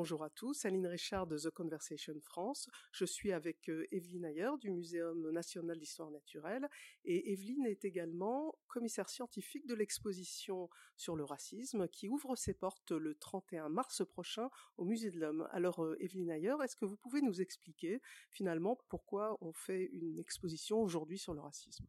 Bonjour à tous, Aline Richard de The Conversation France. Je suis avec euh, Evelyne Ayer du Muséum national d'histoire naturelle et Evelyne est également commissaire scientifique de l'exposition sur le racisme qui ouvre ses portes le 31 mars prochain au Musée de l'Homme. Alors euh, Evelyne Ayer, est-ce que vous pouvez nous expliquer finalement pourquoi on fait une exposition aujourd'hui sur le racisme?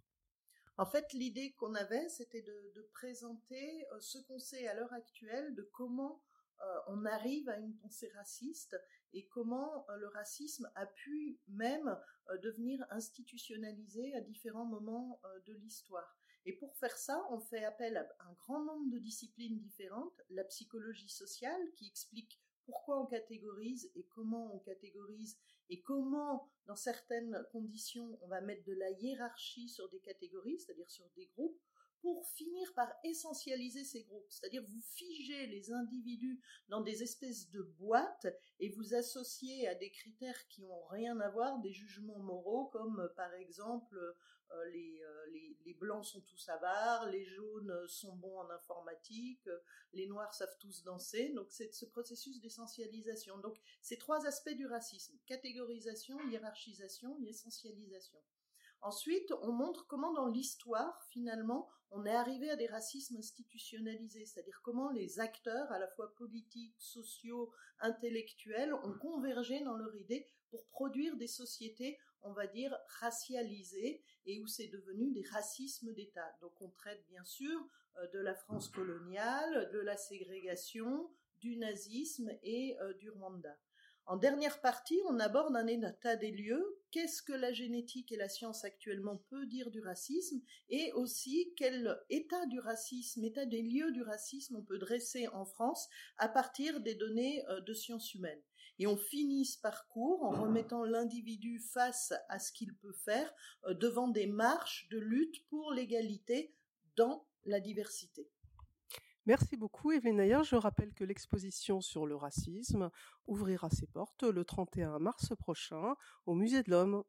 En fait, l'idée qu'on avait, c'était de, présenter euh, ce qu'on sait à l'heure actuelle de comment euh, on arrive à une pensée raciste et comment euh, le racisme a pu même devenir institutionnalisé à différents moments de l'histoire. Et pour faire ça, on fait appel à un grand nombre de disciplines différentes, la psychologie sociale qui explique pourquoi on catégorise et comment on catégorise et comment, dans certaines conditions, on va mettre de la hiérarchie sur des catégories, c'est-à-dire sur des groupes, pour finir par essentialiser ces groupes. C'est-à-dire vous figez les individus dans des espèces de boîtes et vous associez à des critères qui ont rien à voir des jugements moraux comme euh, par exemple euh, les, euh, les, les, blancs sont tous avares, les jaunes sont bons en informatique, les noirs savent tous danser. Donc c'est ce processus d'essentialisation. Donc ces trois aspects du racisme, catégorisation, hiérarchisation et essentialisation. Ensuite, on montre comment dans l'histoire, finalement, on est arrivé à des racismes institutionnalisés, c'est-à-dire comment les acteurs, à la fois politiques, sociaux, intellectuels, ont convergé dans leur idée pour produire des sociétés, on va dire, racialisées et où c'est devenu des racismes d'État. Donc on traite bien sûr euh, de la France coloniale, de la ségrégation, du nazisme et euh, du Rwanda. En dernière partie, on aborde un état des lieux, qu'est-ce que la génétique et la science actuellement peut dire du racisme, et aussi quel état du racisme, état des lieux du racisme on peut dresser en France à partir des données euh, de sciences humaines. Et on finit ce parcours en remettant l'individu face à ce qu'il peut faire euh, devant des marches de lutte pour l'égalité dans la diversité. Merci beaucoup Evelyne Ayer. Je rappelle que l'exposition sur le racisme ouvrira ses portes le 31 mars prochain au Musée de l'Homme.